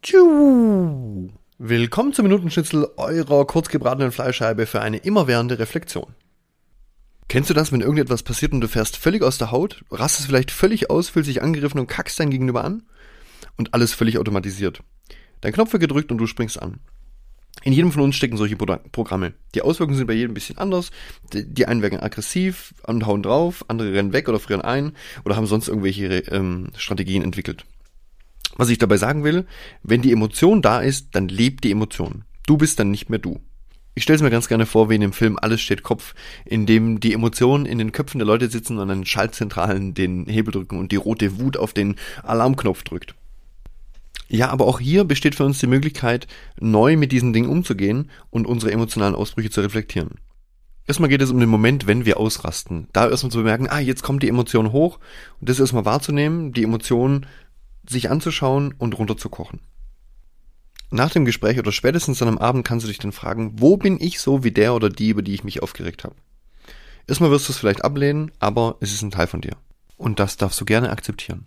Tschu. Willkommen zum Minutenschnitzel eurer kurzgebratenen Fleischscheibe für eine immerwährende Reflexion. Kennst du das, wenn irgendetwas passiert und du fährst völlig aus der Haut, rastest vielleicht völlig aus, fühlst dich angegriffen und kackst dein Gegenüber an? Und alles völlig automatisiert. Dein Knopf wird gedrückt und du springst an. In jedem von uns stecken solche Programme. Die Auswirkungen sind bei jedem ein bisschen anders. Die einen werden aggressiv und hauen drauf, andere rennen weg oder frieren ein oder haben sonst irgendwelche ähm, Strategien entwickelt. Was ich dabei sagen will, wenn die Emotion da ist, dann lebt die Emotion. Du bist dann nicht mehr du. Ich stelle es mir ganz gerne vor, wie in dem Film Alles steht Kopf, in dem die Emotionen in den Köpfen der Leute sitzen und an den Schaltzentralen den Hebel drücken und die rote Wut auf den Alarmknopf drückt. Ja, aber auch hier besteht für uns die Möglichkeit, neu mit diesen Dingen umzugehen und unsere emotionalen Ausbrüche zu reflektieren. Erstmal geht es um den Moment, wenn wir ausrasten. Da erstmal zu bemerken, ah, jetzt kommt die Emotion hoch und das erstmal wahrzunehmen, die Emotion sich anzuschauen und runterzukochen. Nach dem Gespräch oder spätestens dann am Abend kannst du dich dann fragen, wo bin ich so wie der oder die, über die ich mich aufgeregt habe? Erstmal wirst du es vielleicht ablehnen, aber es ist ein Teil von dir. Und das darfst du gerne akzeptieren.